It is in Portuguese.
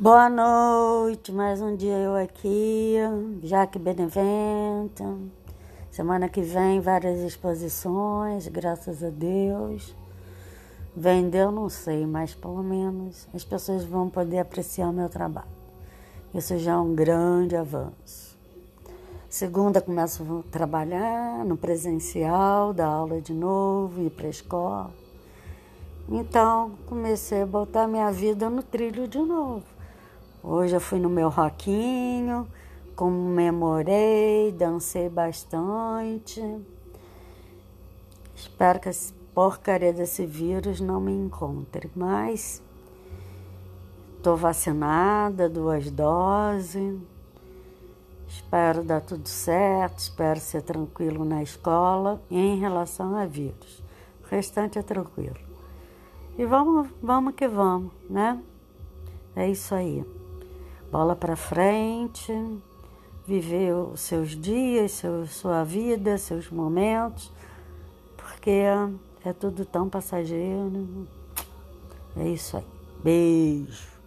Boa noite, mais um dia eu aqui, Jaque Benevento. Semana que vem, várias exposições, graças a Deus. Vendeu, não sei, mas pelo menos as pessoas vão poder apreciar o meu trabalho. Isso já é um grande avanço. Segunda, começo a trabalhar no presencial, dar aula de novo, ir para a escola. Então, comecei a botar minha vida no trilho de novo. Hoje eu fui no meu roquinho, comemorei, dancei bastante. Espero que essa porcaria desse vírus não me encontre, mas estou vacinada, duas doses. Espero dar tudo certo, espero ser tranquilo na escola em relação a vírus. O restante é tranquilo. E vamos, vamos que vamos, né? É isso aí. Bola para frente, viver os seus dias, seu, sua vida, seus momentos, porque é tudo tão passageiro. É isso aí. Beijo.